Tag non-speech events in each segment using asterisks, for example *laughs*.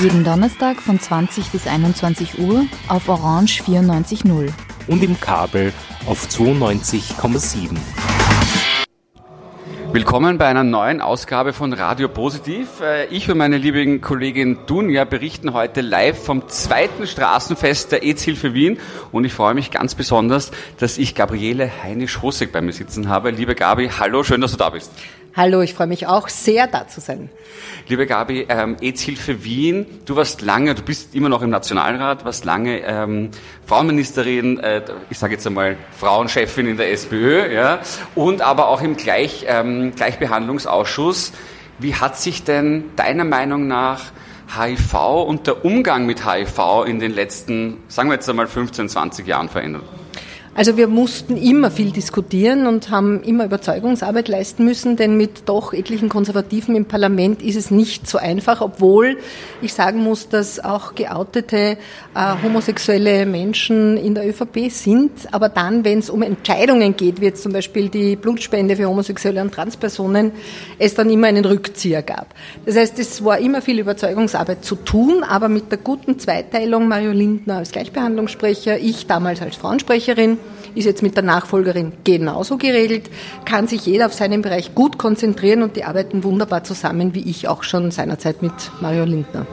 Jeden Donnerstag von 20 bis 21 Uhr auf Orange 94.0. Und im Kabel auf 92,7. Willkommen bei einer neuen Ausgabe von Radio Positiv. Äh, ich und meine liebe Kollegin Dunja berichten heute live vom zweiten Straßenfest der EZ-Hilfe Wien und ich freue mich ganz besonders, dass ich Gabriele Heinisch-Hosig bei mir sitzen habe. Liebe Gabi, hallo, schön, dass du da bist. Hallo, ich freue mich auch sehr, da zu sein. Liebe Gabi, ähm, EZ-Hilfe Wien, du warst lange, du bist immer noch im Nationalrat, warst lange ähm, Frauenministerin, äh, ich sage jetzt einmal Frauenchefin in der SPÖ, ja, und aber auch im Gleich, ähm, Gleichbehandlungsausschuss. Wie hat sich denn deiner Meinung nach HIV und der Umgang mit HIV in den letzten, sagen wir jetzt einmal 15, 20 Jahren verändert? Also wir mussten immer viel diskutieren und haben immer Überzeugungsarbeit leisten müssen, denn mit doch etlichen Konservativen im Parlament ist es nicht so einfach, obwohl ich sagen muss, dass auch geoutete äh, homosexuelle Menschen in der ÖVP sind. Aber dann, wenn es um Entscheidungen geht, wie jetzt zum Beispiel die Blutspende für homosexuelle und Transpersonen, es dann immer einen Rückzieher gab. Das heißt, es war immer viel Überzeugungsarbeit zu tun, aber mit der guten Zweiteilung, Mario Lindner als Gleichbehandlungssprecher, ich damals als Frauensprecherin, ist jetzt mit der Nachfolgerin genauso geregelt, kann sich jeder auf seinen Bereich gut konzentrieren und die arbeiten wunderbar zusammen, wie ich auch schon seinerzeit mit Mario Lindner.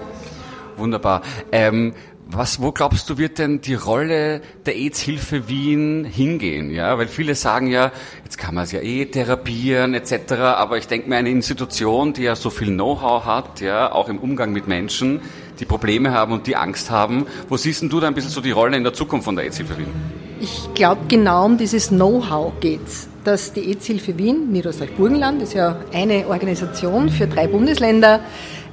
Wunderbar. Ähm, was, wo glaubst du, wird denn die Rolle der AIDS-Hilfe Wien hingehen? Ja, weil viele sagen ja, jetzt kann man es ja eh therapieren etc. Aber ich denke mir, eine Institution, die ja so viel Know-how hat, ja, auch im Umgang mit Menschen, die Probleme haben und die Angst haben, wo siehst du da ein bisschen so die Rolle in der Zukunft von der AIDS-Hilfe Wien? Ich glaube, genau um dieses Know-how geht's, dass die AIDS-Hilfe Wien, Niederösterreich-Burgenland, ist ja eine Organisation für drei Bundesländer,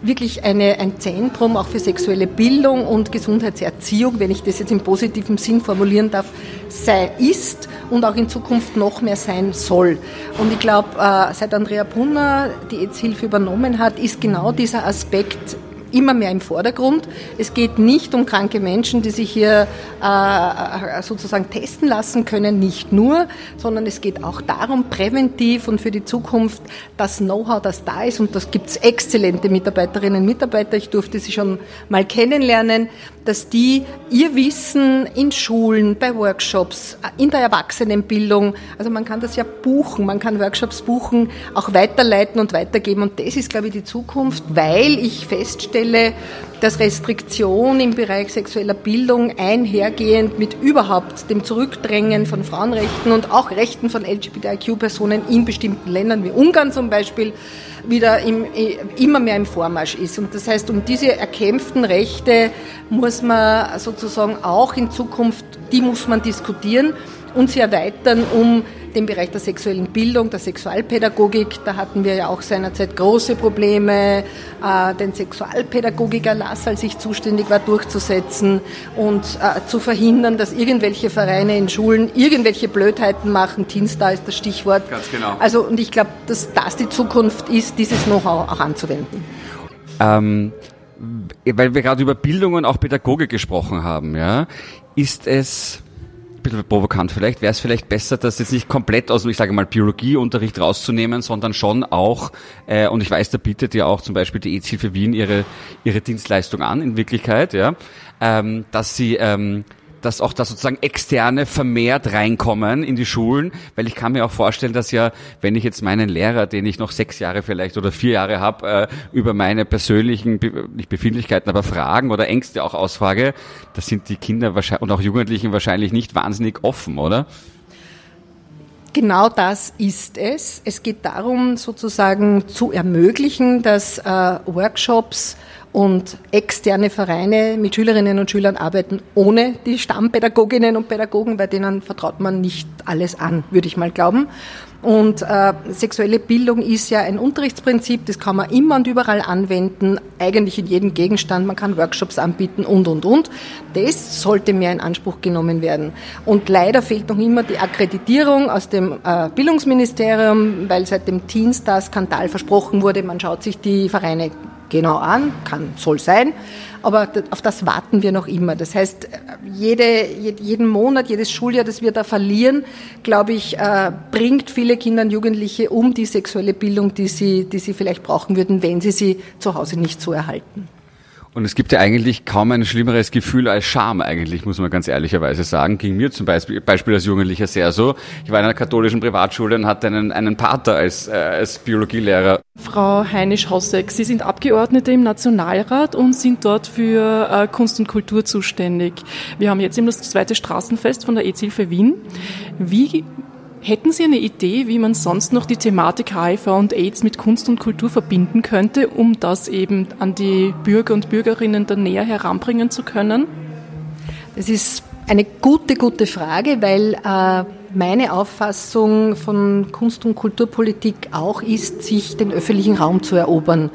wirklich eine, ein Zentrum auch für sexuelle Bildung und Gesundheitserziehung, wenn ich das jetzt im positiven Sinn formulieren darf, sei, ist und auch in Zukunft noch mehr sein soll. Und ich glaube, äh, seit Andrea Brunner die AIDS-Hilfe übernommen hat, ist genau dieser Aspekt immer mehr im Vordergrund. Es geht nicht um kranke Menschen, die sich hier äh, sozusagen testen lassen können, nicht nur, sondern es geht auch darum, präventiv und für die Zukunft das Know-how, das da ist, und das gibt es exzellente Mitarbeiterinnen und Mitarbeiter, ich durfte sie schon mal kennenlernen, dass die ihr Wissen in Schulen, bei Workshops, in der Erwachsenenbildung, also man kann das ja buchen, man kann Workshops buchen, auch weiterleiten und weitergeben. Und das ist, glaube ich, die Zukunft, weil ich feststelle, dass Restriktion im Bereich sexueller Bildung einhergehend mit überhaupt dem Zurückdrängen von Frauenrechten und auch Rechten von LGBTIQ-Personen in bestimmten Ländern wie Ungarn zum Beispiel wieder im, immer mehr im Vormarsch ist. Und das heißt, um diese erkämpften Rechte muss man sozusagen auch in Zukunft, die muss man diskutieren und sie erweitern um den Bereich der sexuellen Bildung, der Sexualpädagogik. Da hatten wir ja auch seinerzeit große Probleme, äh, den Sexualpädagogikerlass, als ich zuständig war, durchzusetzen und äh, zu verhindern, dass irgendwelche Vereine in Schulen irgendwelche Blödheiten machen. Teenstar ist das Stichwort. Ganz genau. Also, und ich glaube, dass das die Zukunft ist, dieses Know-how auch anzuwenden. Ähm, weil wir gerade über Bildung und auch Pädagogik gesprochen haben, ja, ist es bisschen provokant. Vielleicht, wäre es vielleicht besser, das jetzt nicht komplett aus, ich sage mal, Biologieunterricht rauszunehmen, sondern schon auch, äh, und ich weiß, da bietet ja auch zum Beispiel die EZ-Hilfe Wien ihre, ihre Dienstleistung an, in Wirklichkeit, ja, ähm, dass sie ähm, dass auch da sozusagen Externe vermehrt reinkommen in die Schulen, weil ich kann mir auch vorstellen, dass ja, wenn ich jetzt meinen Lehrer, den ich noch sechs Jahre vielleicht oder vier Jahre habe, äh, über meine persönlichen, nicht Befindlichkeiten, aber Fragen oder Ängste auch ausfrage, da sind die Kinder wahrscheinlich und auch Jugendlichen wahrscheinlich nicht wahnsinnig offen, oder? Genau das ist es. Es geht darum, sozusagen zu ermöglichen, dass äh, Workshops und externe Vereine mit Schülerinnen und Schülern arbeiten ohne die Stammpädagoginnen und Pädagogen, bei denen vertraut man nicht alles an, würde ich mal glauben. Und äh, sexuelle Bildung ist ja ein Unterrichtsprinzip, das kann man immer und überall anwenden, eigentlich in jedem Gegenstand, man kann Workshops anbieten und, und, und. Das sollte mehr in Anspruch genommen werden. Und leider fehlt noch immer die Akkreditierung aus dem äh, Bildungsministerium, weil seit dem Teenstar-Skandal versprochen wurde, man schaut sich die Vereine genau an, kann, soll sein, aber auf das warten wir noch immer. Das heißt, jede, jeden Monat, jedes Schuljahr, das wir da verlieren, glaube ich, äh, bringt viele Kinder und Jugendliche um die sexuelle Bildung, die sie, die sie vielleicht brauchen würden, wenn sie sie zu Hause nicht so erhalten. Und es gibt ja eigentlich kaum ein schlimmeres Gefühl als Scham eigentlich, muss man ganz ehrlicherweise sagen. Ging mir zum Beispiel, Beispiel als Jugendlicher sehr so. Ich war in einer katholischen Privatschule und hatte einen, einen Pater als, äh, als Biologielehrer. Frau Heinisch-Hossek, Sie sind Abgeordnete im Nationalrat und sind dort für äh, Kunst und Kultur zuständig. Wir haben jetzt eben das zweite Straßenfest von der EZ-Hilfe Wien. Wie Hätten Sie eine Idee, wie man sonst noch die Thematik HIV und AIDS mit Kunst und Kultur verbinden könnte, um das eben an die Bürger und Bürgerinnen dann näher heranbringen zu können? Das ist eine gute, gute Frage, weil äh, meine Auffassung von Kunst- und Kulturpolitik auch ist, sich den öffentlichen Raum zu erobern.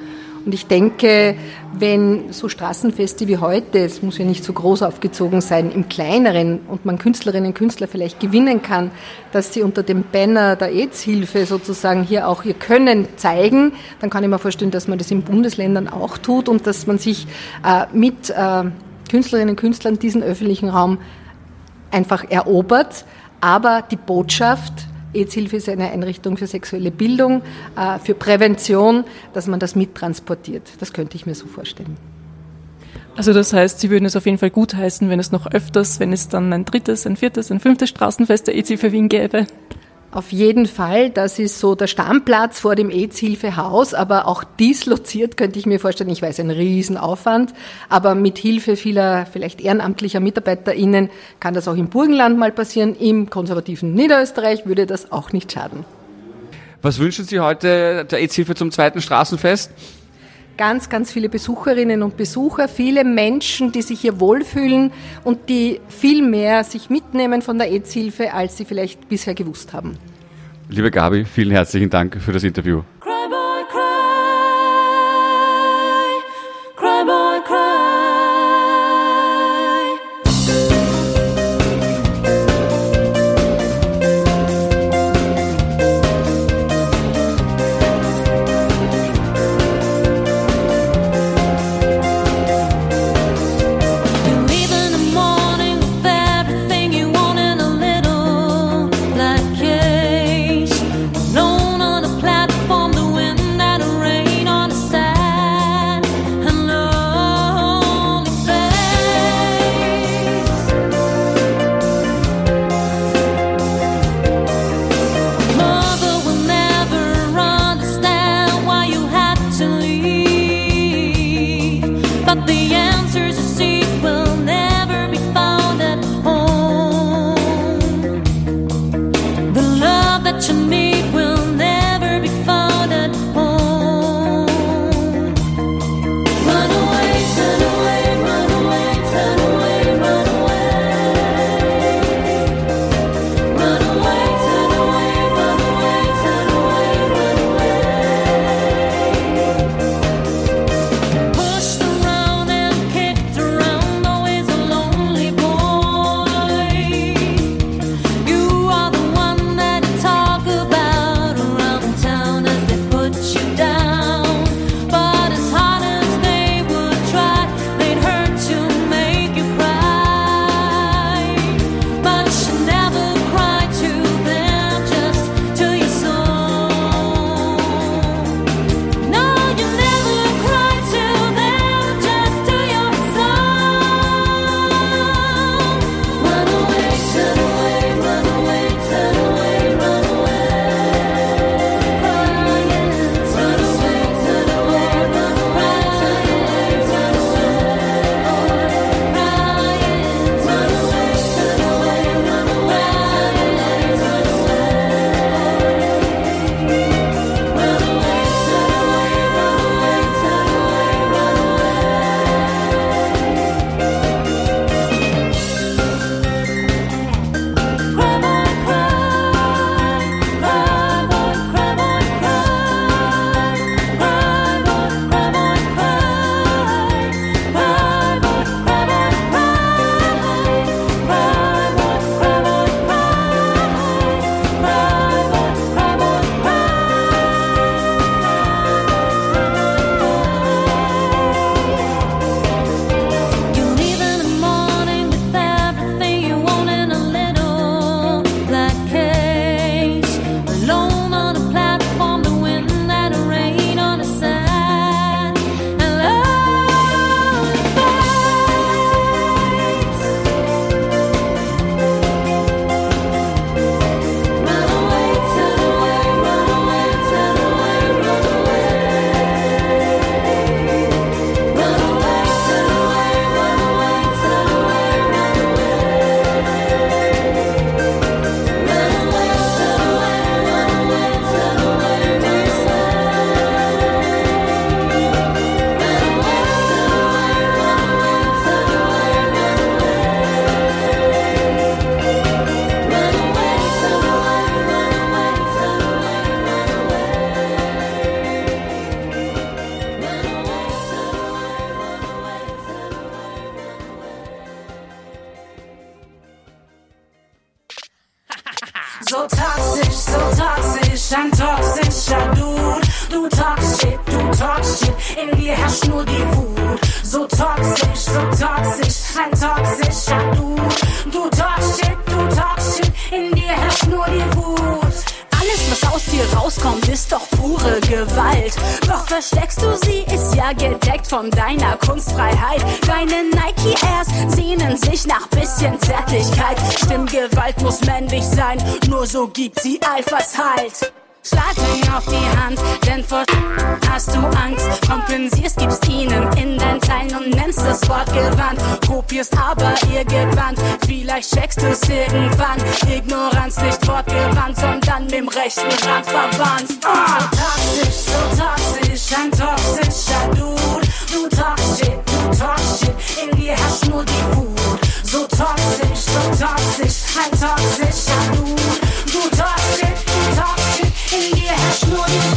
Und ich denke, wenn so Straßenfeste wie heute, es muss ja nicht so groß aufgezogen sein, im kleineren und man Künstlerinnen und Künstler vielleicht gewinnen kann, dass sie unter dem Banner der AIDS-Hilfe sozusagen hier auch ihr Können zeigen, dann kann ich mir vorstellen, dass man das in Bundesländern auch tut und dass man sich äh, mit äh, Künstlerinnen und Künstlern diesen öffentlichen Raum einfach erobert. Aber die Botschaft, AIDS-Hilfe ist eine Einrichtung für sexuelle Bildung, äh, für Prävention, dass man das mittransportiert. Das könnte ich mir so vorstellen. Also das heißt, Sie würden es auf jeden Fall gutheißen, wenn es noch öfters, wenn es dann ein drittes, ein viertes, ein fünftes Straßenfest der AIDS-Hilfe Wien gäbe? Auf jeden Fall, das ist so der Stammplatz vor dem AIDS-Hilfehaus, aber auch disloziert könnte ich mir vorstellen, ich weiß, ein Riesenaufwand, aber mit Hilfe vieler vielleicht ehrenamtlicher MitarbeiterInnen kann das auch im Burgenland mal passieren, im konservativen Niederösterreich würde das auch nicht schaden. Was wünschen Sie heute der AIDS-Hilfe zum zweiten Straßenfest? Ganz, ganz viele Besucherinnen und Besucher, viele Menschen, die sich hier wohlfühlen und die viel mehr sich mitnehmen von der AIDS-Hilfe, als sie vielleicht bisher gewusst haben. Liebe Gabi, vielen herzlichen Dank für das Interview. In dir herrscht nur die Wut. So toxisch, so toxisch, ein toxischer. Du talk shit, du shit, in dir herrscht nur die Wut. Alles, was aus dir rauskommt, ist doch pure Gewalt. Doch versteckst du sie, ist ja gedeckt von deiner Kunstfreiheit. Deine Nike Airs sehnen sich nach bisschen Zärtlichkeit. Stimmgewalt muss männlich sein, nur so gibt sie Alphas Halt. Schlag ihn auf die Hand, denn vor hast du Angst. Kompensierst, gibst ihnen in dein Teilen und nennst das Wort gewandt. Kopierst aber irgendwann, vielleicht checkst du's irgendwann. Ignoranz nicht wortgewandt, sondern mit dem rechten Rand verwandt. Ah! So toxisch, so toxisch, ein toxischer Dude. Du shit, du shit, in dir herrscht nur die Wut. So toxisch, so toxisch, ein toxischer Dude. Du talk in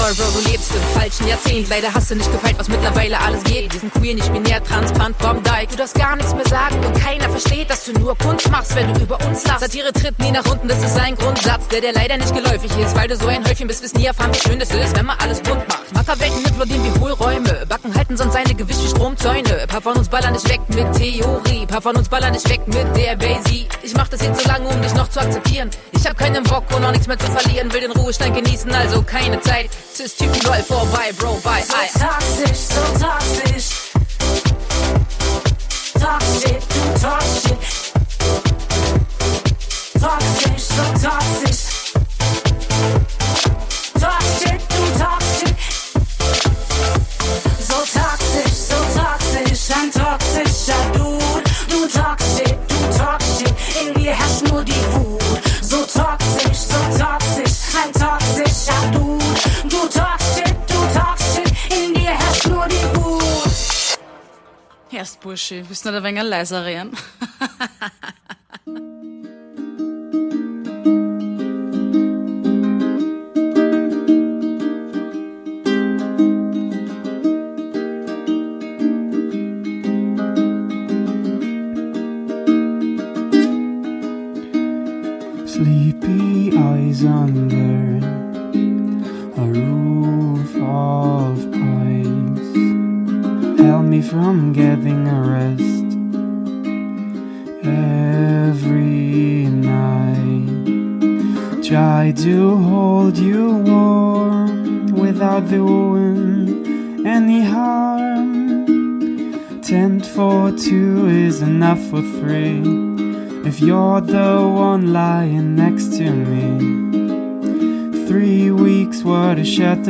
Sorry, Bro, du lebst im falschen Jahrzehnt. Leider hast du nicht gepeilt, was mittlerweile alles geht. Sind queer, nicht binär, transparent vom Dike. Du darfst gar nichts mehr sagen und keiner versteht, dass du nur Kunst machst, wenn du über uns lachst. Satire tritt nie nach unten, das ist ein Grundsatz, der dir leider nicht geläufig ist. Weil du so ein Häufchen bist, wirst nie erfahren, wie schön es ist, wenn man alles bunt macht. Mackerwelten implodieren wie Hohlräume. Backen halten sonst seine Gewicht wie Stromzäune. Paar von uns ballern nicht weg mit Theorie. Paar von uns ballern nicht weg mit der Basie. Ich mach das jetzt so lange, um dich noch zu akzeptieren. Ich hab keinen Bock und auch nichts mehr zu verlieren. Will den Ruhestand genießen, also keine Zeit. Cis-Typen läuft vorbei, Bro, bye, So toxisch, so toxisch. Shit, du. Toxisch, Bursche, willst du nicht ein wenig leiser reden? *laughs*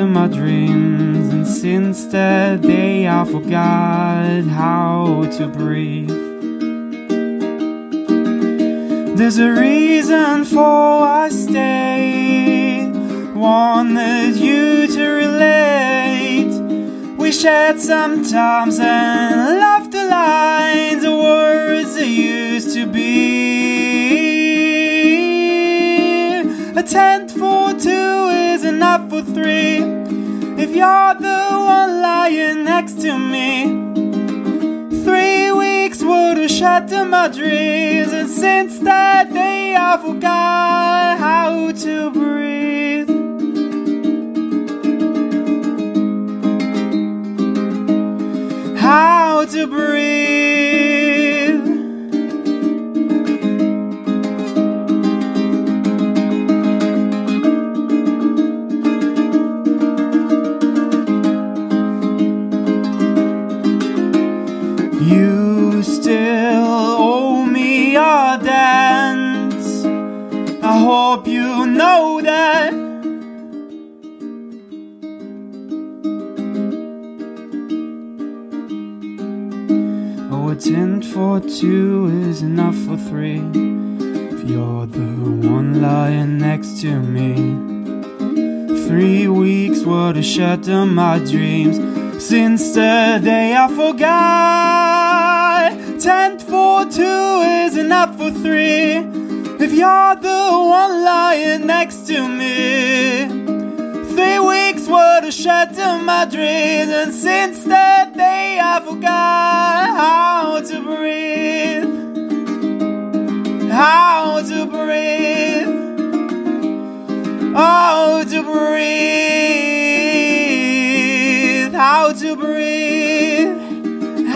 shatter my dreams, and since that day I forgot how to breathe. There's a reason for I stayed, wanted you to relate. We shared some times and loved the lines, the words that used to be. A three. If you're the one lying next to me, three weeks would have shattered my dreams, and since that day I forgot how to breathe. how to breathe. For two is enough for three. If you're the one lying next to me. Three weeks were to shatter my dreams. Since the day I forgot, tent for two is enough for three. If you're the one lying next to me. Three weeks were to shatter my dreams, and since that day I forgot how to breathe. How to breathe. Oh, to breathe, how to breathe,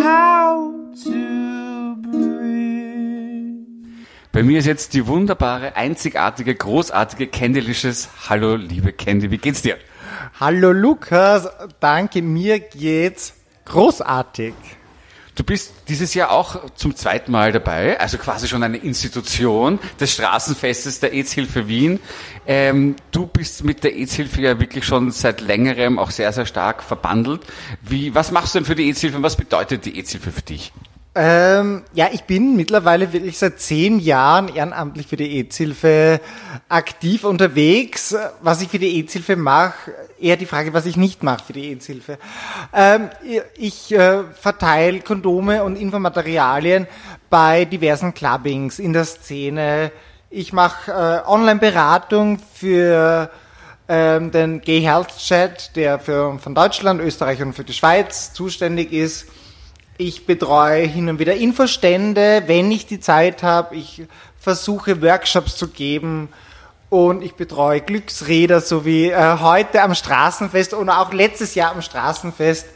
how to breathe. Bei mir ist jetzt die wunderbare, einzigartige, großartige Candy Licious. Hallo, liebe Candy, wie geht's dir? Hallo Lukas, danke, mir geht's großartig. Du bist dieses Jahr auch zum zweiten Mal dabei, also quasi schon eine Institution des Straßenfestes der AIDS-Hilfe Wien. Ähm, du bist mit der AIDS-Hilfe ja wirklich schon seit längerem auch sehr, sehr stark verbandelt. Wie, was machst du denn für die AIDS-Hilfe und was bedeutet die AIDS-Hilfe für dich? Ähm, ja, ich bin mittlerweile wirklich seit zehn Jahren ehrenamtlich für die AIDS-Hilfe aktiv unterwegs. Was ich für die AIDS-Hilfe mache, eher die Frage, was ich nicht mache für die AIDS-Hilfe. Ähm, ich äh, verteile Kondome und Infomaterialien bei diversen Clubbings in der Szene. Ich mache äh, Online-Beratung für ähm, den Gay Health Chat, der für, von Deutschland, Österreich und für die Schweiz zuständig ist. Ich betreue hin und wieder Infostände, wenn ich die Zeit habe. Ich versuche Workshops zu geben und ich betreue Glücksräder, so wie äh, heute am Straßenfest und auch letztes Jahr am Straßenfest.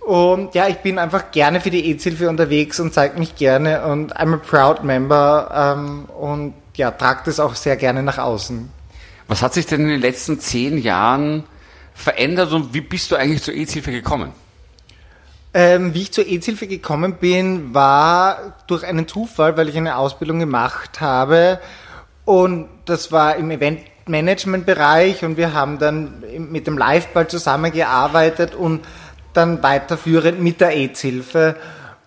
Und ja, ich bin einfach gerne für die AIDS-Hilfe unterwegs und zeige mich gerne und I'm a proud member ähm, und ja, trage das auch sehr gerne nach außen. Was hat sich denn in den letzten zehn Jahren verändert und wie bist du eigentlich zur AIDS-Hilfe gekommen? Ähm, wie ich zur AIDS-Hilfe gekommen bin, war durch einen Zufall, weil ich eine Ausbildung gemacht habe und das war im Eventmanagement-Bereich und wir haben dann mit dem Liveball zusammengearbeitet und dann weiterführend mit der AIDS-Hilfe.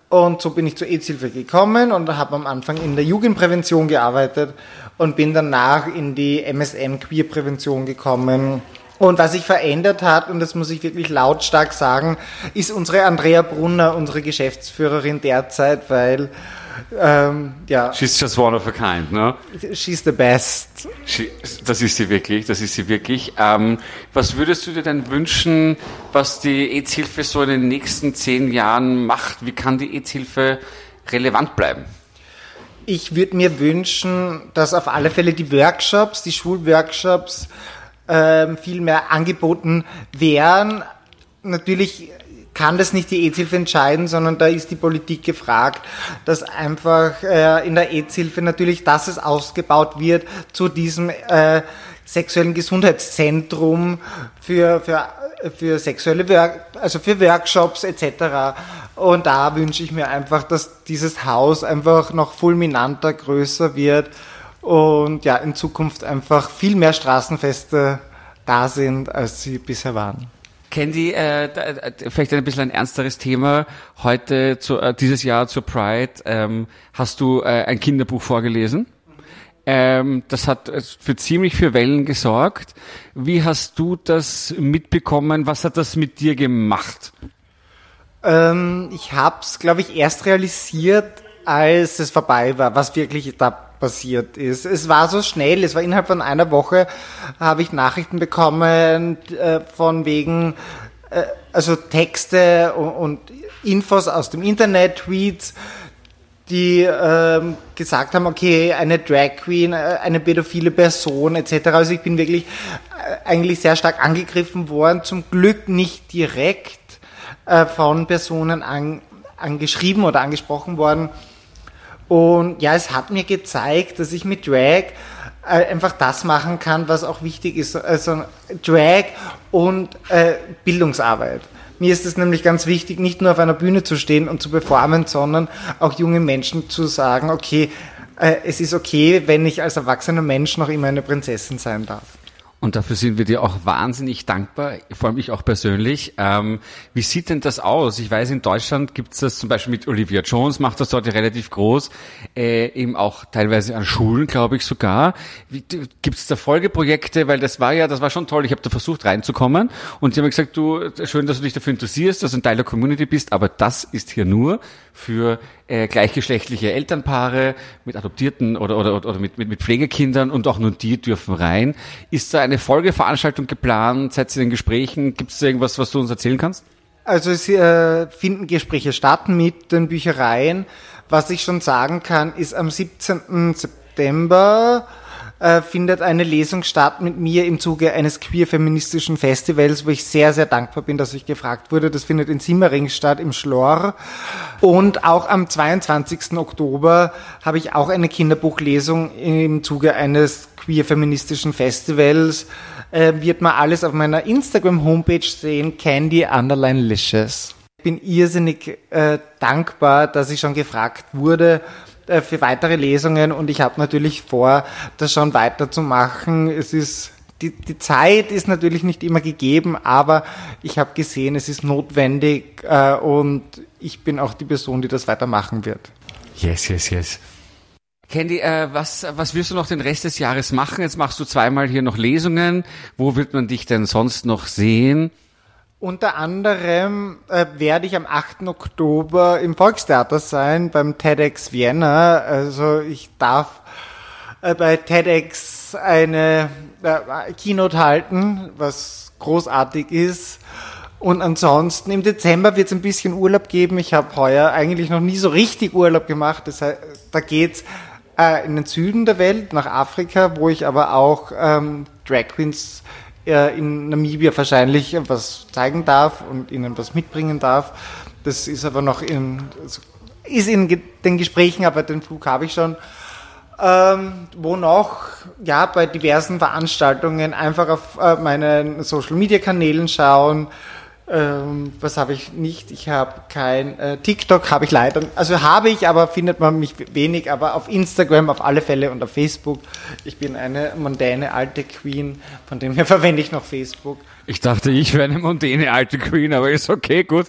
Und so bin ich zur AIDS-Hilfe gekommen und habe am Anfang in der Jugendprävention gearbeitet und bin danach in die MSM Queer-Prävention gekommen und was sich verändert hat, und das muss ich wirklich lautstark sagen, ist unsere Andrea Brunner, unsere Geschäftsführerin derzeit, weil ähm, ja. She's just one of a kind, ne? She's the best. She, das ist sie wirklich, das ist sie wirklich. Ähm, was würdest du dir denn wünschen, was die AIDS-Hilfe so in den nächsten zehn Jahren macht? Wie kann die AIDS-Hilfe relevant bleiben? Ich würde mir wünschen, dass auf alle Fälle die Workshops, die Schulworkshops, ähm, viel mehr angeboten wären. Natürlich kann das nicht die EZ-Hilfe entscheiden, sondern da ist die Politik gefragt, dass einfach äh, in der EZ-Hilfe natürlich, dass es ausgebaut wird zu diesem äh, sexuellen Gesundheitszentrum für, für, für sexuelle Work, also für Workshops etc. Und da wünsche ich mir einfach, dass dieses Haus einfach noch fulminanter, größer wird und ja, in Zukunft einfach viel mehr Straßenfeste da sind, als sie bisher waren. Candy, äh, vielleicht ein bisschen ein ernsteres Thema. Heute, zu, äh, dieses Jahr zur Pride, ähm, hast du äh, ein Kinderbuch vorgelesen. Ähm, das hat äh, für ziemlich für Wellen gesorgt. Wie hast du das mitbekommen? Was hat das mit dir gemacht? Ähm, ich habe es, glaube ich, erst realisiert, als es vorbei war, was wirklich da passiert ist. Es war so schnell, es war innerhalb von einer Woche, habe ich Nachrichten bekommen äh, von wegen, äh, also Texte und, und, Infos aus dem Internet, Tweets, die ähm, gesagt haben, okay, eine Drag Queen, äh, eine pädophile Person etc. Also ich bin wirklich äh, eigentlich sehr stark angegriffen worden, zum Glück nicht direkt äh, von Personen an, angeschrieben oder angesprochen worden, und ja, es hat mir gezeigt, dass ich mit Drag äh, einfach das machen kann, was auch wichtig ist. Also Drag und äh, Bildungsarbeit. Mir ist es nämlich ganz wichtig, nicht nur auf einer Bühne zu stehen und zu performen, sondern auch jungen Menschen zu sagen, okay, äh, es ist okay, wenn ich als erwachsener Mensch noch immer eine Prinzessin sein darf. Und dafür sind wir dir auch wahnsinnig dankbar, vor allem ich auch persönlich. Ähm, wie sieht denn das aus? Ich weiß, in Deutschland gibt es das zum Beispiel mit Olivia Jones, macht das dort relativ groß, äh, eben auch teilweise an Schulen, glaube ich sogar. Gibt es da Folgeprojekte? Weil das war ja, das war schon toll. Ich habe da versucht reinzukommen und sie haben gesagt, du, schön, dass du dich dafür interessierst, dass du ein Teil der Community bist, aber das ist hier nur für äh, gleichgeschlechtliche Elternpaare mit Adoptierten oder, oder, oder mit, mit, mit Pflegekindern und auch nur die dürfen rein. Ist da eine Folgeveranstaltung geplant? Seid ihr in Gesprächen? Gibt es irgendwas, was du uns erzählen kannst? Also es äh, finden Gespräche statt mit den Büchereien. Was ich schon sagen kann, ist am 17. September äh, findet eine Lesung statt mit mir im Zuge eines queer-feministischen Festivals, wo ich sehr, sehr dankbar bin, dass ich gefragt wurde. Das findet in Simmering statt, im Schlor. Und auch am 22. Oktober habe ich auch eine Kinderbuchlesung im Zuge eines queer-feministischen Festivals. Äh, wird man alles auf meiner Instagram-Homepage sehen, Candy Underline Licious. Ich bin irrsinnig äh, dankbar, dass ich schon gefragt wurde äh, für weitere Lesungen und ich habe natürlich vor, das schon weiterzumachen. Es ist die, die Zeit ist natürlich nicht immer gegeben, aber ich habe gesehen, es ist notwendig äh, und ich bin auch die Person, die das weitermachen wird. Yes, yes, yes. Candy, äh, was, was wirst du noch den Rest des Jahres machen? Jetzt machst du zweimal hier noch Lesungen. Wo wird man dich denn sonst noch sehen? Unter anderem äh, werde ich am 8. Oktober im Volkstheater sein, beim TEDx Vienna. Also ich darf äh, bei TEDx eine äh, Keynote halten, was großartig ist. Und ansonsten im Dezember wird es ein bisschen Urlaub geben. Ich habe heuer eigentlich noch nie so richtig Urlaub gemacht. Das heißt, da geht's äh, in den Süden der Welt, nach Afrika, wo ich aber auch ähm, Drag Queens in Namibia wahrscheinlich was zeigen darf und ihnen was mitbringen darf. Das ist aber noch in, ist in den Gesprächen, aber den Flug habe ich schon. Ähm, wo noch, ja, bei diversen Veranstaltungen einfach auf äh, meinen Social Media Kanälen schauen, ähm, was habe ich nicht? Ich habe kein äh, TikTok, habe ich leider. Also habe ich, aber findet man mich wenig. Aber auf Instagram auf alle Fälle und auf Facebook. Ich bin eine mondäne alte Queen, von dem her *laughs* verwende ich noch Facebook. Ich dachte, ich wäre eine mondäne alte Queen, aber ist okay, gut.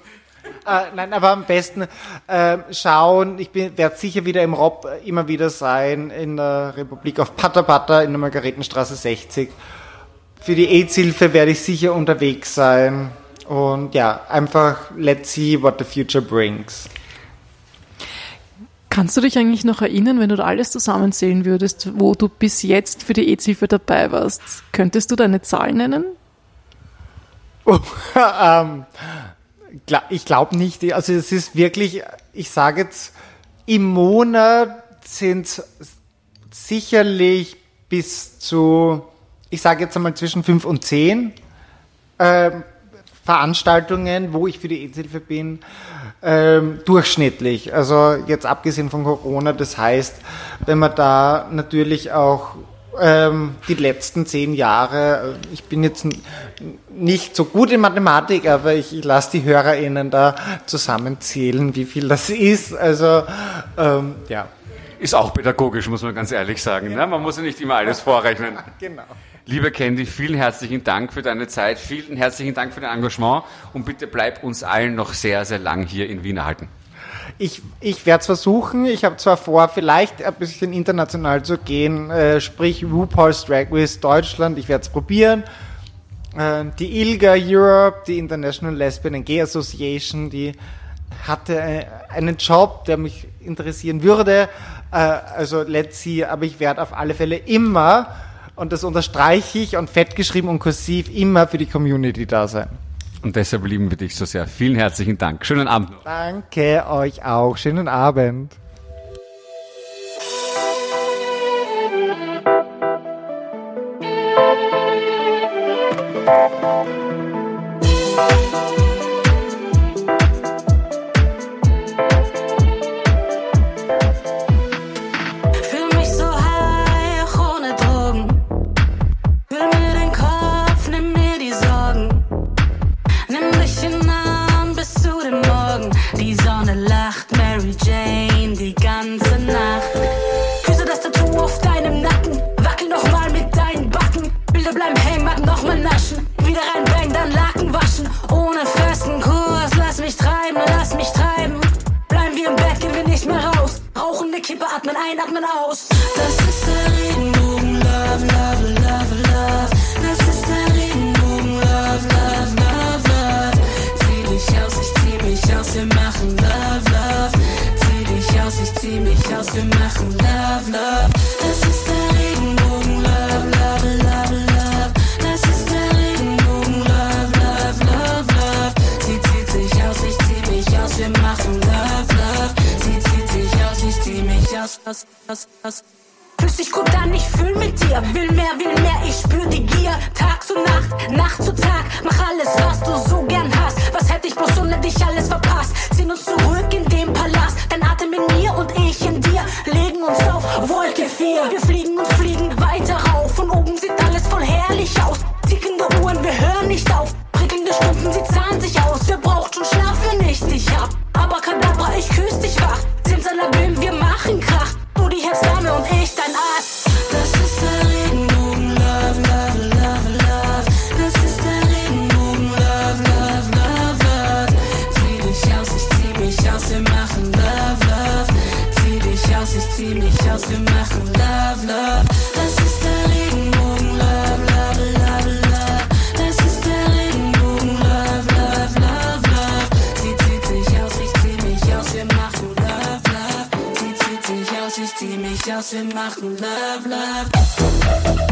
Äh, nein, aber am besten äh, schauen. Ich werde sicher wieder im Rob immer wieder sein in der Republik auf Patapata in der Margaretenstraße 60. Für die AIDS-Hilfe werde ich sicher unterwegs sein. Und ja, einfach let's see what the future brings. Kannst du dich eigentlich noch erinnern, wenn du alles zusammenzählen würdest, wo du bis jetzt für die EZ-Hilfe dabei warst? Könntest du da eine Zahl nennen? Oh, *laughs* ähm, ich glaube nicht. Also es ist wirklich, ich sage jetzt, im Monat sind sicherlich bis zu, ich sage jetzt einmal zwischen fünf und zehn. Ähm, Veranstaltungen, wo ich für die AIDS-Hilfe bin, ähm, durchschnittlich. Also jetzt abgesehen von Corona, das heißt, wenn man da natürlich auch ähm, die letzten zehn Jahre, ich bin jetzt nicht so gut in Mathematik, aber ich, ich lasse die HörerInnen da zusammenzählen, wie viel das ist. Also ähm, ja. Ist auch pädagogisch, muss man ganz ehrlich sagen. Ne? Man muss ja nicht immer alles vorrechnen. *laughs* genau. Liebe Candy, vielen herzlichen Dank für deine Zeit, vielen herzlichen Dank für dein Engagement und bitte bleib uns allen noch sehr, sehr lang hier in Wien erhalten. Ich, ich werde es versuchen. Ich habe zwar vor, vielleicht ein bisschen international zu gehen, äh, sprich RuPaul's Drag Race Deutschland. Ich werde es probieren. Äh, die ILGA Europe, die International Lesbian and Gay Association, die hatte äh, einen Job, der mich interessieren würde. Äh, also let's see, aber ich werde auf alle Fälle immer und das unterstreiche ich und fett geschrieben und kursiv immer für die Community da sein. Und deshalb lieben wir dich so sehr. Vielen herzlichen Dank. Schönen Abend noch. Danke euch auch. Schönen Abend. einatmen aus. Das ist der Regenbogen, love, love, love, love. Das ist der Regenbogen, love, love, love, love. Zieh dich aus, ich zieh mich aus, wir machen love, love. Zieh dich aus, ich zieh mich aus, wir machen love, love. Fühl dich gut an, ich fühl mit dir. Will mehr, will mehr, ich spür die Gier. Tag zu Nacht, Nacht zu Tag. Mach alles, was du so gern hast. Was hätte ich bloß ohne dich alles verpasst? Ziehen uns zurück in den Palast. Dein Atem in mir und ich in dir. Legen uns auf Wolke 4. Wir fliegen wir machen love, love.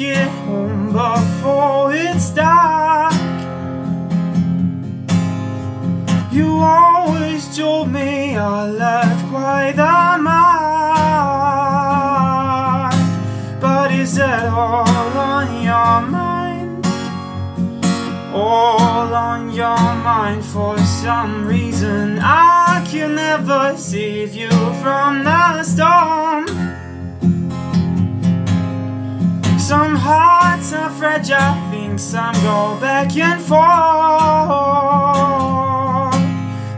It home before it's dark? You always told me I left quite a mark. But is that all on your mind? All on your mind for some reason I can never save you from the storm. Some hearts are fragile, things, some go back and forth.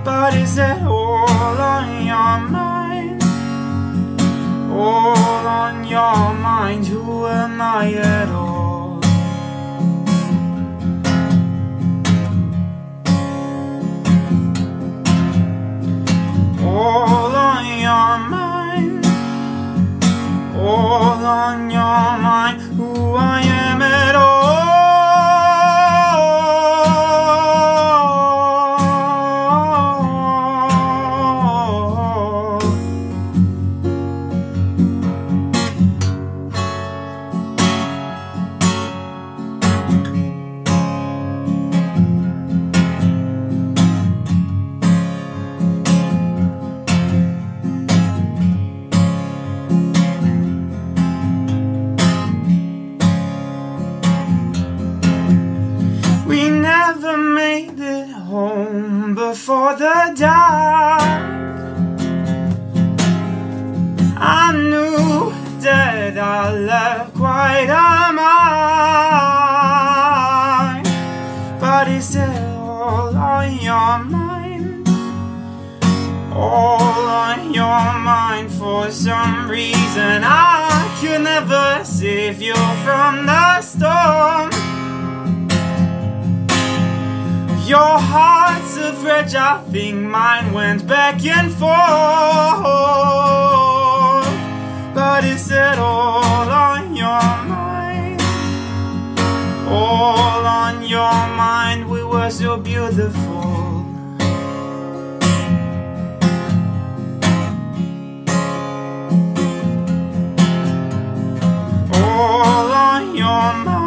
But is that all on your mind? All on your mind, who am I at all? All on your mind all on your mind who I am at all. Dark. I knew that I left quite a mark. But is it all on your mind? All on your mind for some reason. I could never save you from the storm. Your heart's a fragile thing, mine went back and forth. But is it all on your mind? All on your mind, we were so beautiful. All on your mind.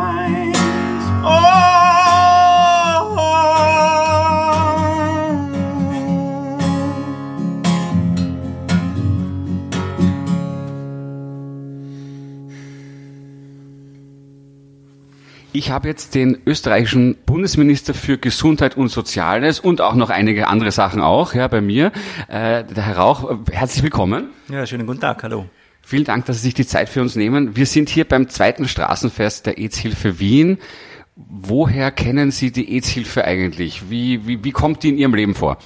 Ich habe jetzt den österreichischen Bundesminister für Gesundheit und Soziales und auch noch einige andere Sachen auch ja, bei mir. Äh, der Herr Rauch, herzlich willkommen. Ja, schönen guten Tag, hallo. Vielen Dank, dass Sie sich die Zeit für uns nehmen. Wir sind hier beim zweiten Straßenfest der AIDS-Hilfe Wien. Woher kennen Sie die AIDS-Hilfe eigentlich? Wie, wie, wie kommt die in Ihrem Leben vor?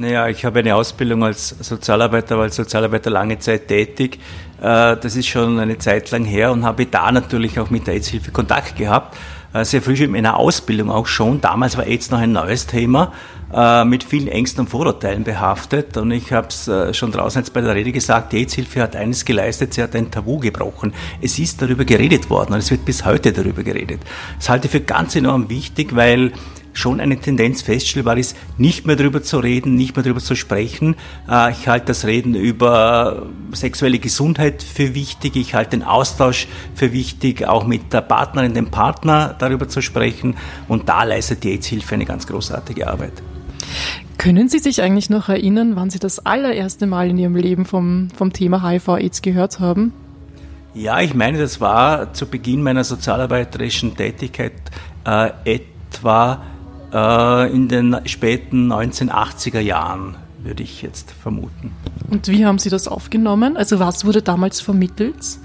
Naja, ich habe eine Ausbildung als Sozialarbeiter, war als Sozialarbeiter lange Zeit tätig. Äh, das ist schon eine Zeit lang her und habe da natürlich auch mit der AIDS-Hilfe Kontakt gehabt. Äh, sehr früh in meiner Ausbildung auch schon. Damals war AIDS noch ein neues Thema, äh, mit vielen Ängsten und Vorurteilen behaftet. Und ich habe es schon draußen jetzt bei der Rede gesagt, die AIDS-Hilfe hat eines geleistet, sie hat ein Tabu gebrochen. Es ist darüber geredet worden und es wird bis heute darüber geredet. Das halte ich für ganz enorm wichtig, weil schon eine Tendenz feststellbar ist, nicht mehr darüber zu reden, nicht mehr darüber zu sprechen. Äh, ich halte das Reden über sexuelle Gesundheit für wichtig. Ich halte den Austausch für wichtig, auch mit der Partnerin, dem Partner darüber zu sprechen. Und da leistet die AIDS-Hilfe eine ganz großartige Arbeit. Können Sie sich eigentlich noch erinnern, wann Sie das allererste Mal in Ihrem Leben vom, vom Thema HIV-AIDS gehört haben? Ja, ich meine, das war zu Beginn meiner sozialarbeiterischen Tätigkeit äh, etwa äh, in den späten 1980er Jahren, würde ich jetzt vermuten. Und wie haben Sie das aufgenommen? Also was wurde damals vermittelt?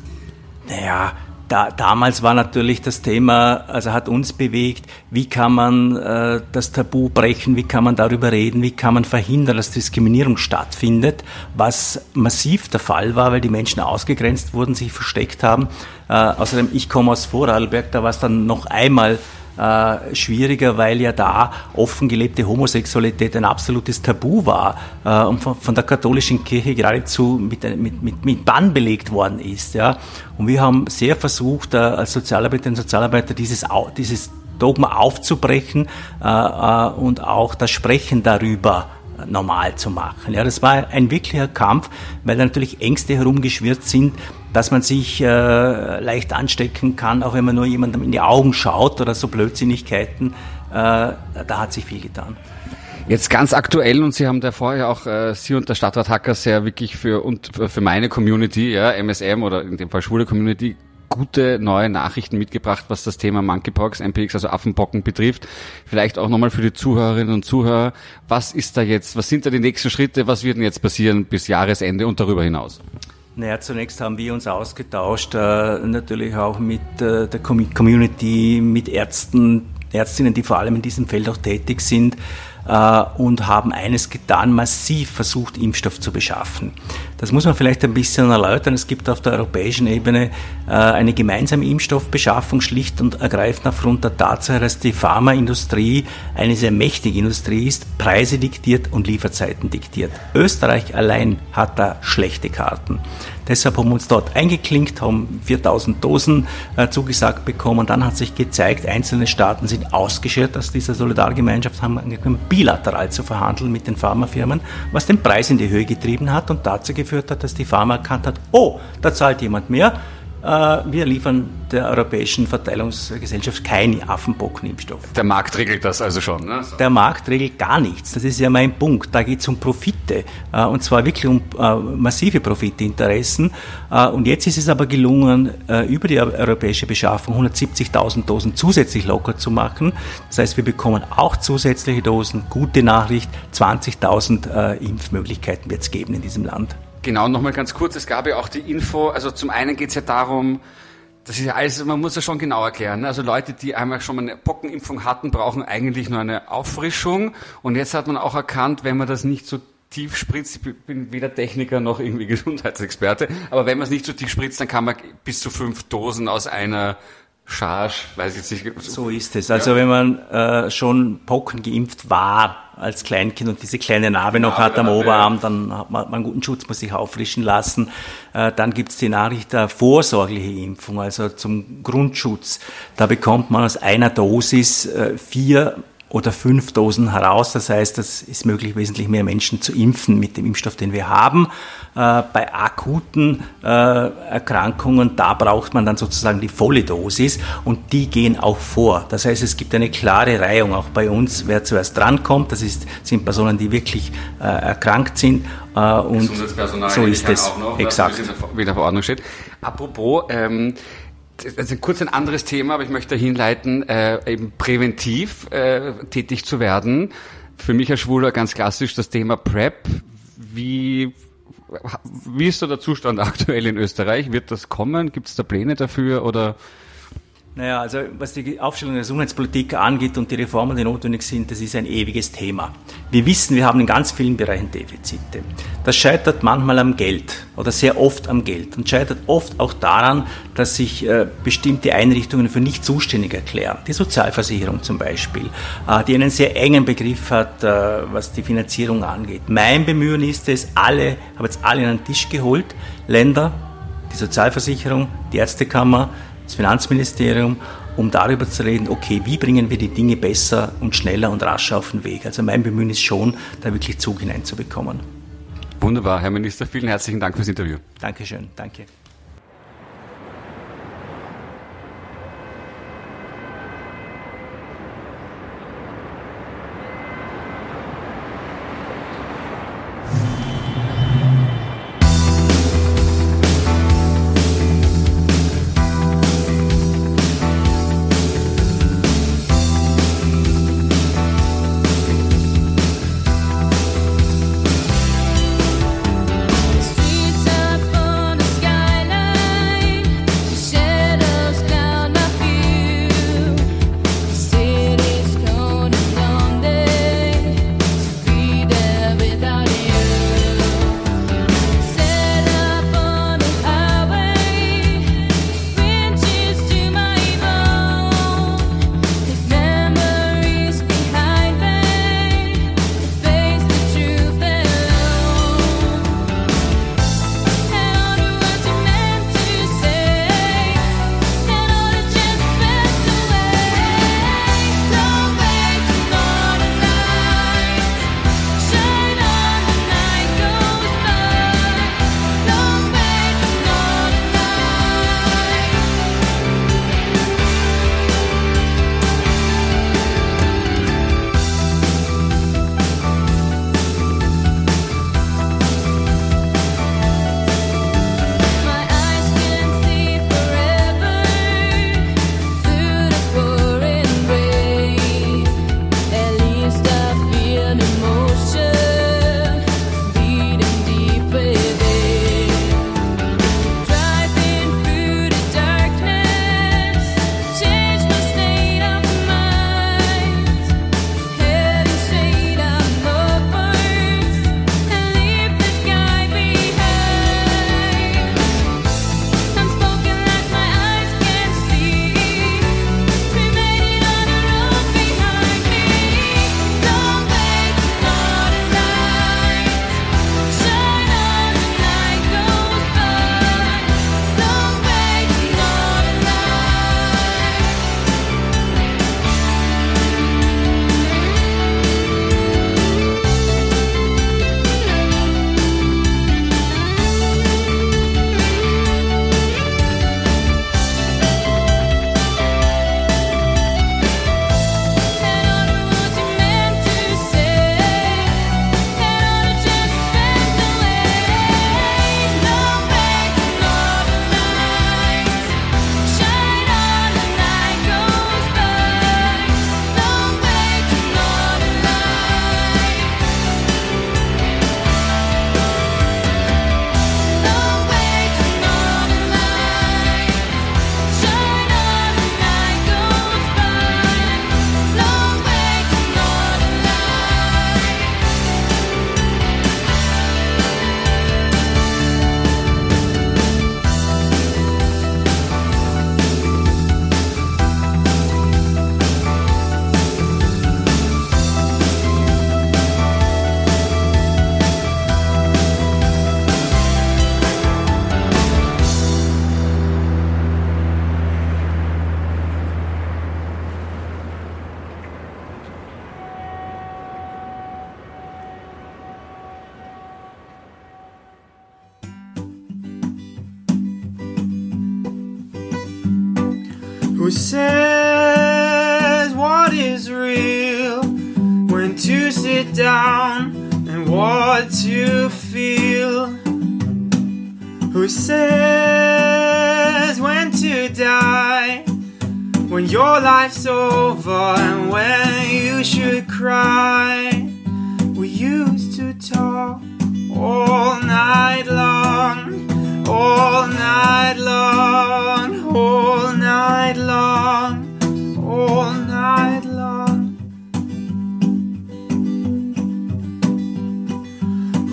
Naja, da, damals war natürlich das Thema, also hat uns bewegt, wie kann man äh, das Tabu brechen, wie kann man darüber reden, wie kann man verhindern, dass Diskriminierung stattfindet, was massiv der Fall war, weil die Menschen ausgegrenzt wurden, sich versteckt haben. Äh, außerdem, ich komme aus Vorarlberg, da war es dann noch einmal äh, schwieriger, weil ja da offen gelebte Homosexualität ein absolutes Tabu war äh, und von, von, der katholischen Kirche geradezu mit, mit, mit, mit Bann belegt worden ist. Ja. Und wir haben sehr versucht, äh, als Sozialarbeiterinnen und Sozialarbeiter dieses, dieses Dogma aufzubrechen äh, äh, und auch das Sprechen darüber normal zu machen. Ja, das war ein wirklicher Kampf, weil da natürlich Ängste herumgeschwirrt sind, dass man sich äh, leicht anstecken kann, auch wenn man nur jemandem in die Augen schaut oder so Blödsinnigkeiten. Äh, da hat sich viel getan. Jetzt ganz aktuell und Sie haben da vorher auch äh, Sie und der Stadtrat Hacker sehr wirklich für und für meine Community, ja, MSM oder in dem Fall schwule Community gute neue Nachrichten mitgebracht, was das Thema Monkeypox, MPX, also Affenpocken betrifft. Vielleicht auch nochmal für die Zuhörerinnen und Zuhörer. Was ist da jetzt, was sind da die nächsten Schritte? Was wird denn jetzt passieren bis Jahresende und darüber hinaus? Naja, zunächst haben wir uns ausgetauscht, äh, natürlich auch mit äh, der Community, mit Ärzten, Ärztinnen, die vor allem in diesem Feld auch tätig sind und haben eines getan, massiv versucht, Impfstoff zu beschaffen. Das muss man vielleicht ein bisschen erläutern. Es gibt auf der europäischen Ebene äh, eine gemeinsame Impfstoffbeschaffung, schlicht und ergreifend aufgrund der Tatsache, dass die Pharmaindustrie eine sehr mächtige Industrie ist, Preise diktiert und Lieferzeiten diktiert. Österreich allein hat da schlechte Karten. Deshalb haben wir uns dort eingeklinkt, haben 4000 Dosen äh, zugesagt bekommen. Und dann hat sich gezeigt, einzelne Staaten sind ausgeschert aus dieser Solidargemeinschaft, haben angefangen, bilateral zu verhandeln mit den Pharmafirmen, was den Preis in die Höhe getrieben hat und dazu geführt hat, dass die Pharma erkannt hat, oh, da zahlt jemand mehr wir liefern der Europäischen Verteilungsgesellschaft keinen Affenbockenimpfstoff. Der Markt regelt das also schon, ne? Der Markt regelt gar nichts. Das ist ja mein Punkt. Da geht es um Profite. Äh, und zwar wirklich um äh, massive Profitinteressen. Und jetzt ist es aber gelungen, über die europäische Beschaffung 170.000 Dosen zusätzlich locker zu machen. Das heißt, wir bekommen auch zusätzliche Dosen. Gute Nachricht, 20.000 Impfmöglichkeiten wird es geben in diesem Land. Genau, nochmal ganz kurz, es gab ja auch die Info, also zum einen geht es ja darum, das ist ja alles, man muss ja schon genau erklären. Ne? Also Leute, die einmal schon mal eine Pockenimpfung hatten, brauchen eigentlich nur eine Auffrischung. Und jetzt hat man auch erkannt, wenn man das nicht so tief spritzt, ich bin weder Techniker noch irgendwie *laughs* Gesundheitsexperte, aber wenn man es nicht so tief spritzt, dann kann man bis zu fünf Dosen aus einer Charge, weiß ich nicht. So ist es. Also ja. wenn man äh, schon Pocken geimpft war als Kleinkind und diese kleine Narbe noch hat am Oberarm, dann hat man, man einen guten Schutz, muss sich auffrischen lassen. Äh, dann gibt's die Nachricht der vorsorgliche Impfung, also zum Grundschutz. Da bekommt man aus einer Dosis äh, vier oder fünf Dosen heraus. Das heißt, es ist möglich, wesentlich mehr Menschen zu impfen mit dem Impfstoff, den wir haben. Äh, bei akuten äh, Erkrankungen, da braucht man dann sozusagen die volle Dosis und die gehen auch vor. Das heißt, es gibt eine klare Reihung auch bei uns, wer zuerst drankommt. Das ist, sind Personen, die wirklich äh, erkrankt sind. Und so ist es. Exakt. Wie der Verordnung steht. Apropos, ähm, das ist kurz ein anderes Thema, aber ich möchte dahin leiten, äh, eben präventiv äh, tätig zu werden. Für mich als Schwuler ganz klassisch das Thema PrEP. Wie wie ist so der Zustand *laughs* aktuell in Österreich? Wird das kommen? Gibt es da Pläne dafür oder? Naja, also was die Aufstellung der Gesundheitspolitik angeht und die Reformen, die notwendig sind, das ist ein ewiges Thema. Wir wissen, wir haben in ganz vielen Bereichen Defizite. Das scheitert manchmal am Geld oder sehr oft am Geld und scheitert oft auch daran, dass sich äh, bestimmte Einrichtungen für nicht zuständig erklären. Die Sozialversicherung zum Beispiel, äh, die einen sehr engen Begriff hat, äh, was die Finanzierung angeht. Mein Bemühen ist es, alle, habe jetzt alle an den Tisch geholt, Länder, die Sozialversicherung, die Ärztekammer, das Finanzministerium, um darüber zu reden, okay, wie bringen wir die Dinge besser und schneller und rascher auf den Weg. Also mein Bemühen ist schon, da wirklich Zug hineinzubekommen. Wunderbar, Herr Minister, vielen herzlichen Dank fürs Interview. Dankeschön, danke.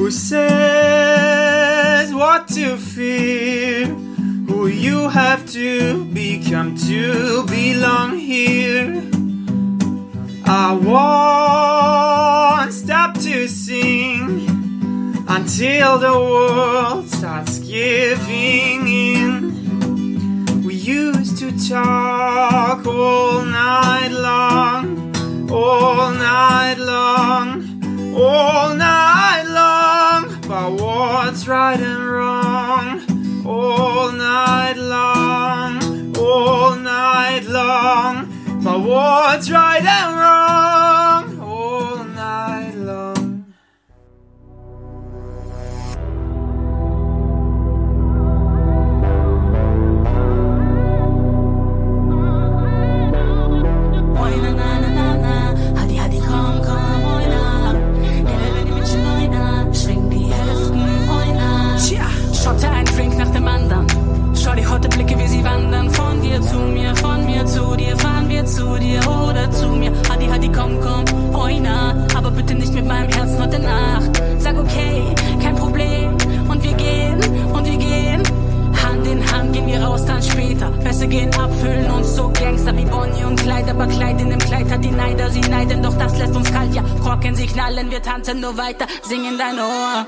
Who says what to fear, who you have to become to belong here. I won't stop to sing until the world starts giving in. We used to talk all night long, all night long, all night right and wrong, all night long, all night long. About what's right and wrong, Hotte Blicke, wie sie wandern. Von dir zu mir, von mir zu dir, fahren wir zu dir oder zu mir. Hadi Hadi komm komm, oi. Aber bitte nicht mit meinem Herzen heute Nacht. Sag okay, kein Problem. Und wir gehen, und wir gehen. Hand in Hand gehen wir raus, dann später. Besser gehen abfüllen uns so Gangster wie Bonnie und Clyde. Aber Kleid in dem Kleid hat die Neider, sie neiden, doch das lässt uns kalt. Ja, rocken sie knallen, wir tanzen nur weiter, singen dein Ohr.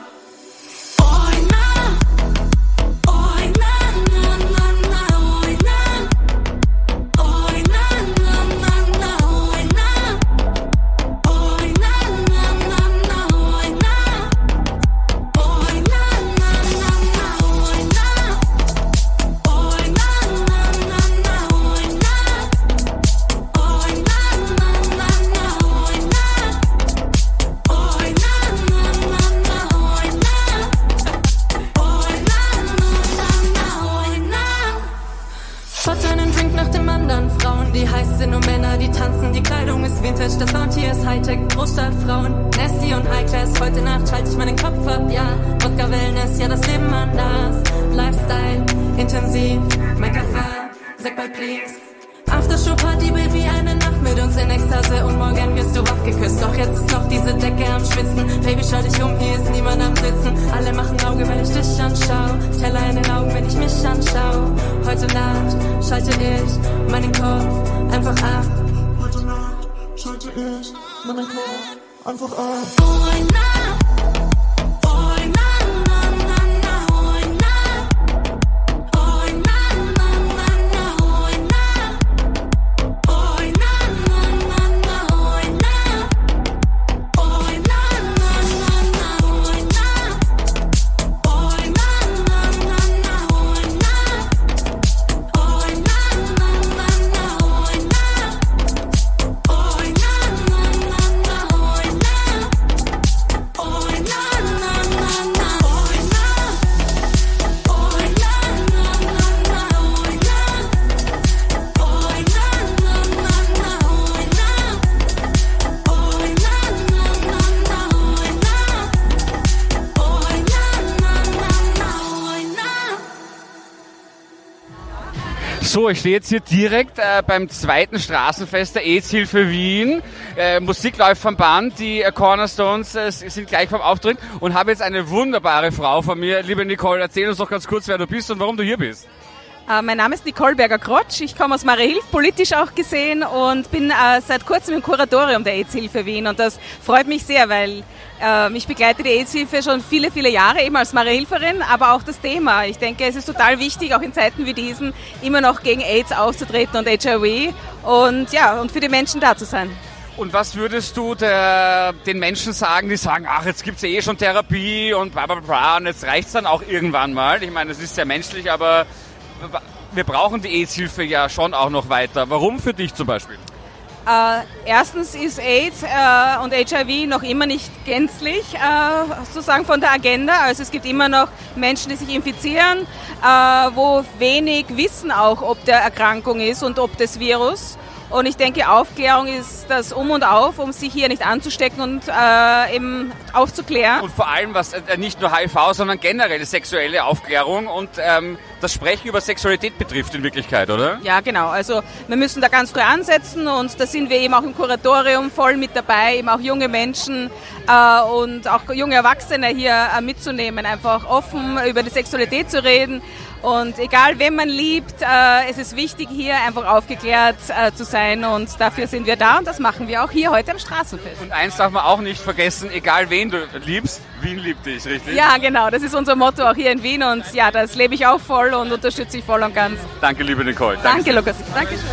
Ich stehe jetzt hier direkt äh, beim zweiten Straßenfest der AIDS-Hilfe Wien. Äh, Musik läuft vom Band, die äh, Cornerstones äh, sind gleich vom Auftritt und habe jetzt eine wunderbare Frau von mir. Liebe Nicole, erzähl uns doch ganz kurz, wer du bist und warum du hier bist. Äh, Mein Name ist Nicole Berger-Krotsch. Ich komme aus Mariahilf, politisch auch gesehen und bin äh, seit kurzem im Kuratorium der AIDS-Hilfe Wien. Und das freut mich sehr, weil ich begleite die AIDS-Hilfe schon viele, viele Jahre, eben als Mariahilferin, aber auch das Thema. Ich denke, es ist total wichtig, auch in Zeiten wie diesen, immer noch gegen AIDS aufzutreten und HIV und ja, und für die Menschen da zu sein. Und was würdest du der, den Menschen sagen, die sagen, ach, jetzt gibt's ja eh schon Therapie und bla bla bla und jetzt reicht's dann auch irgendwann mal. Ich meine, es ist sehr menschlich, aber wir brauchen die AIDS-Hilfe ja schon auch noch weiter. Warum für dich zum Beispiel? Äh, erstens ist AIDS äh, und HIV noch immer nicht gänzlich äh, sozusagen von der Agenda. Also es gibt immer noch Menschen, die sich infizieren, wo wenig wissen auch, ob der Erkrankung ist und ob des Virus. Und ich denke, Aufklärung ist das Um und Auf, um sich hier nicht anzustecken und äh, eben aufzuklären. Und vor allem, was äh, nicht nur HIV, sondern generell sexuelle Aufklärung und ähm, das Sprechen über Sexualität betrifft in Wirklichkeit, oder? Ja, genau. Also wir müssen da ganz früh ansetzen und da sind wir eben auch im Kuratorium voll mit dabei, eben auch junge Menschen äh, und auch junge Erwachsene hier äh, mitzunehmen, einfach offen über die Sexualität zu reden. Und egal, wen man liebt, äh, es ist wichtig, hier einfach aufgeklärt äh, zu sein und dafür sind wir da und das machen wir auch hier heute am Straßenfest. Und eins darf man auch nicht vergessen, egal wen du liebst, Wien liebt dich, richtig? Ja, genau, das ist unser Motto auch hier in Wien und ja, das lebe ich auch voll und unterstütze ich voll und ganz. Danke, liebe Nicole. Danke, Lukas. Dankeschön.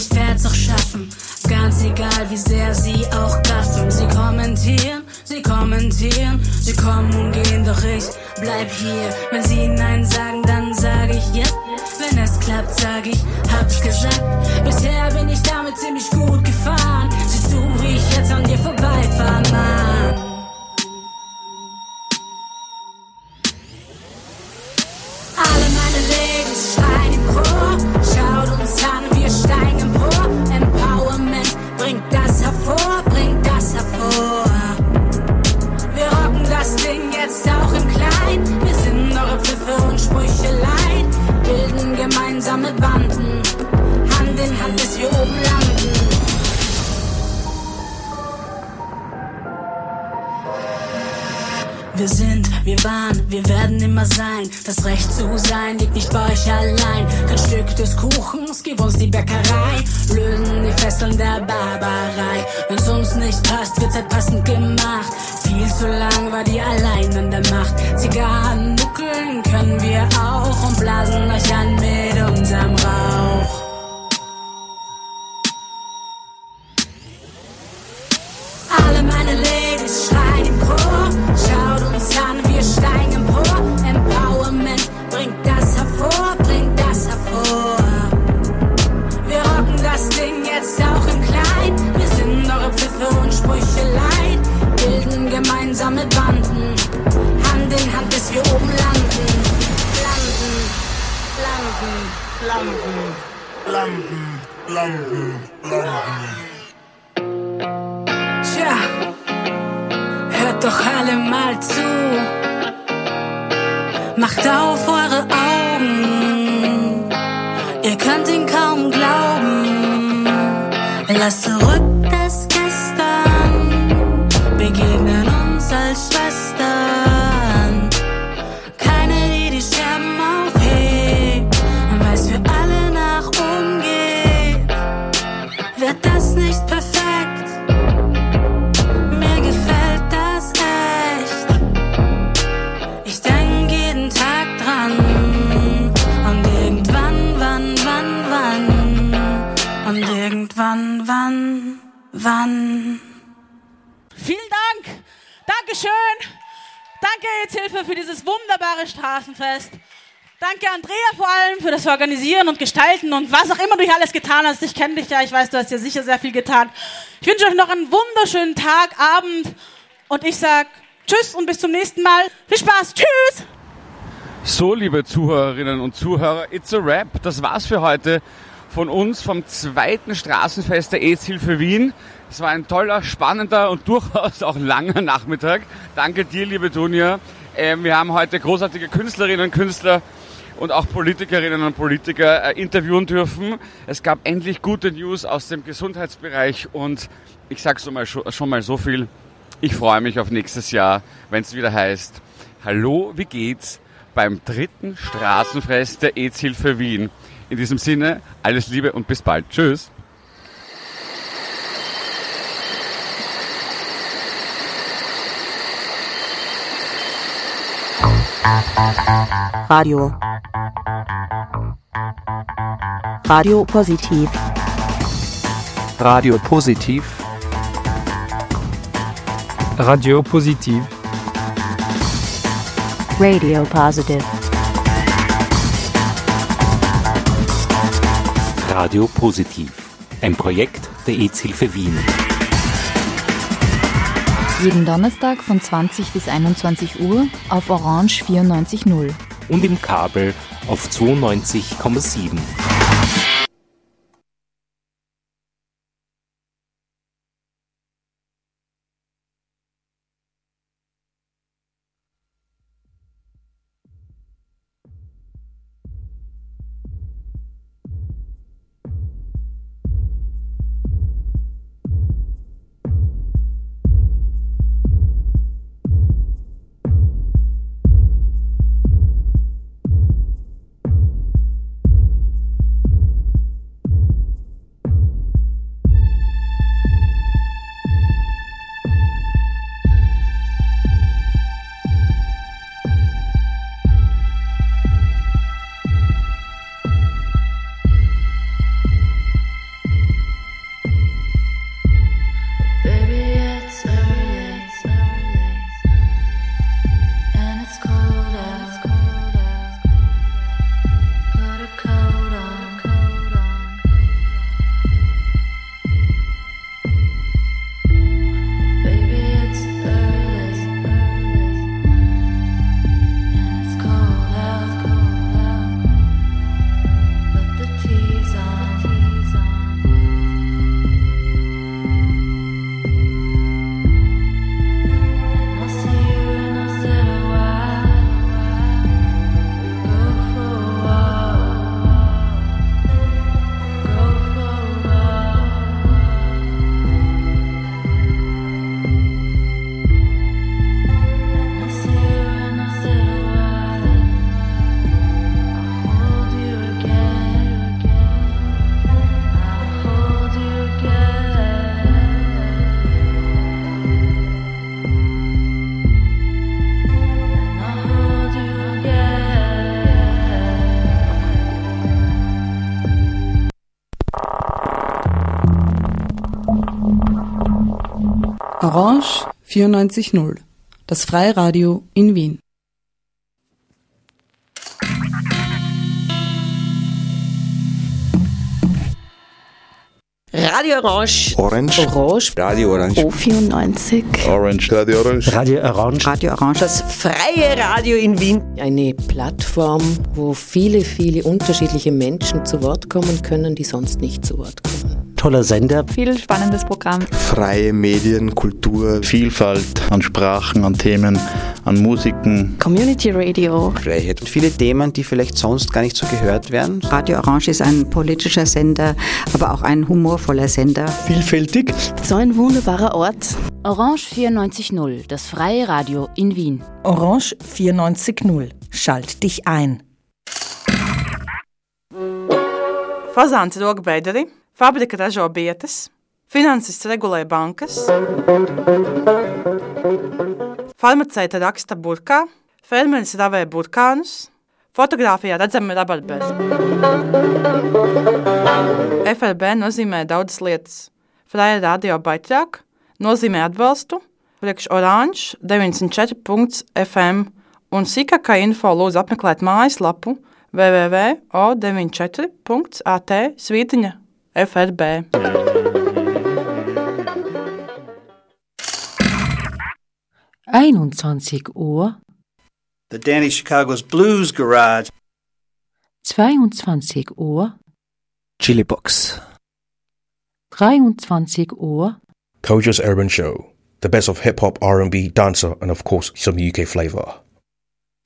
Ich werd's auch schaffen. Ganz egal, wie sehr sie auch gaffen. Sie kommentieren, sie kommentieren, sie kommen und gehen, doch ich bleib hier. Wenn sie Nein sagen, dann sag ich ja. Wenn es klappt, sag ich, hab's gesagt. Bisher bin ich damit ziemlich gut gefahren. Siehst du, wie ich jetzt an dir vorbeifahren, Mann. Wir sind, wir waren, wir werden immer sein. Das Recht zu sein liegt nicht bei euch allein. Kein Stück des Kuchens, gib uns die Bäckerei. Lösen die Fesseln der Barbarei. Wenn's uns nicht passt, wird's halt passend gemacht. Viel zu lang war die allein an der Macht. Zigarren nuckeln können wir auch und blasen euch an mit unserem Rauch. Landen, landen, landen, landen. Tja, hört doch alle mal zu. Macht auf eure Augen. Ihr könnt ihn kaum glauben. Lasst Hilfe für dieses wunderbare Straßenfest. Danke, Andrea, vor allem für das Organisieren und Gestalten und was auch immer du hier alles getan hast. Ich kenne dich ja, ich weiß, du hast ja sicher sehr viel getan. Ich wünsche euch noch einen wunderschönen Tag, Abend und ich sag Tschüss und bis zum nächsten Mal. Viel Spaß. Tschüss. So, liebe Zuhörerinnen und Zuhörer, it's a wrap. Das war's für heute von uns vom zweiten Straßenfest der AIDS-Hilfe Wien. Es war ein toller, spannender und *laughs* durchaus auch langer Nachmittag. Danke dir, liebe Dunja. Ähm, wir haben heute großartige Künstlerinnen und Künstler und auch Politikerinnen und Politiker äh, interviewen dürfen. Es gab endlich gute News aus dem Gesundheitsbereich und ich sage so mal, schon, schon mal so viel. Ich freue mich auf nächstes Jahr, wenn es wieder heißt, Hallo, wie geht's? beim dritten Straßenfest der AIDS-Hilfe Wien. In diesem Sinne, alles Liebe und bis bald. Tschüss. Radio. Radio Positiv. Radio Positiv. Radio Positiv. Radio Positive. Radio Positiv. Ein Projekt der EZ-Hilfe Wien. Jeden Donnerstag von 20 bis 21 Uhr auf Orange 94.0. Und im Kabel auf 92,7. 94.0, das Freiradio in Wien. Radio Orange. Orange. Orange. Radio Orange. O94. Orange. Radio Orange. Radio Orange. Radio Orange. Das freie Radio in Wien. Eine Plattform, wo viele, viele unterschiedliche Menschen zu Wort kommen können, die sonst nicht zu Wort kommen. Toller Sender. Viel spannendes Programm. Freie Medien, Kultur. Vielfalt an Sprachen, an Themen, an Musiken. Community Radio. Freiheit. Und viele Themen, die vielleicht sonst gar nicht so gehört werden. Radio Orange ist ein politischer Sender, aber auch ein humorvoller Sender. Vielfältig. So ein wunderbarer Ort. Orange 94.0, das freie Radio in Wien. Orange 94.0. Schalt dich ein. Fazāns rok bederi, fabrika ražo bietes, finansists regulē bankas, farmaceita raksta burkā, fermeris ravē burkānus, fotografijā redzami rabarberi. FRB nozīmē daudzas lietas. Freja radio baitrāk nozīmē atbalstu, priekš Orange 94.fm un sīkākā info lūdzu apmeklēt mājaslapu www.o94.at svītiņa FRB. Einundzwanzig Uhr, The Danny Chicago's Blues Garage. 22 Uhr, Chili Box. 23 Uhr, Koja's Urban Show. The best of hip hop, R&B, dancer, and of course some UK flavor.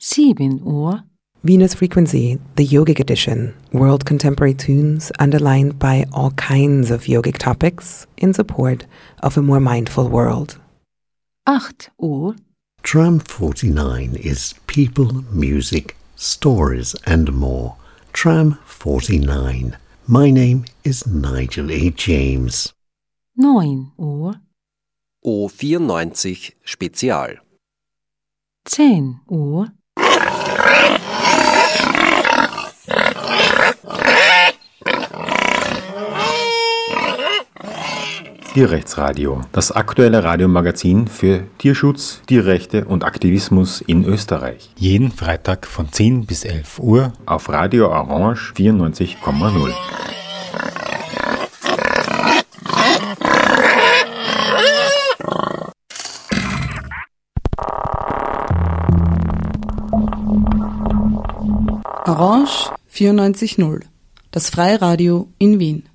7 Uhr, Venus Frequency, the yogic edition, world contemporary tunes underlined by all kinds of yogic topics in support of a more mindful world. 8 Uhr, Tram 49 is people, music, stories, and more. Tram 49. My name is Nigel A. James. 9 Uhr, O94 Spezial. 10 Uhr, Tierrechtsradio, das aktuelle Radiomagazin für Tierschutz, Tierrechte und Aktivismus in Österreich. Jeden Freitag von 10 bis 11 Uhr auf Radio Orange 94,0. Orange 94.0, das Freiradio in Wien.